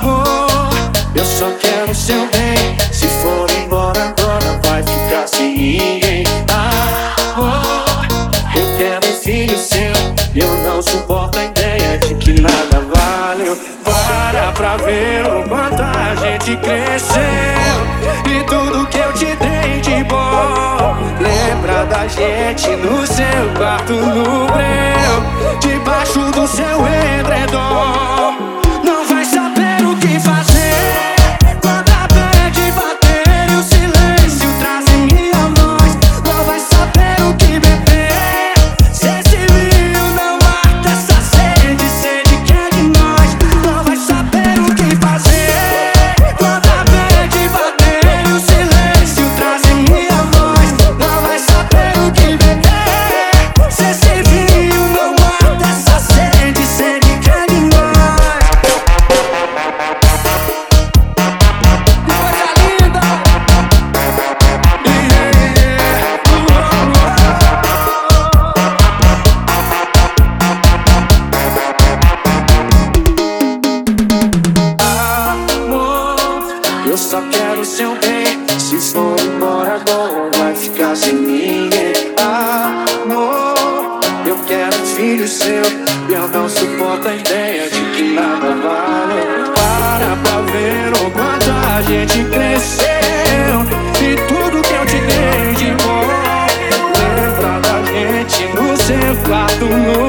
Amor, eu só quero seu bem. Se for embora agora, vai ficar sem ninguém. Amor, eu quero um filho seu. Eu não suporto a ideia de que nada valeu. Para pra ver o quanto a gente cresceu. E tudo que eu te dei de bom. Lembra da gente no seu quarto no breu. Debaixo do seu edredom. E eu não suporto a ideia de que nada vale. Para pra ver o quanto a gente cresceu. E tudo que eu te dei de bom. Lembra da gente no seu quarto.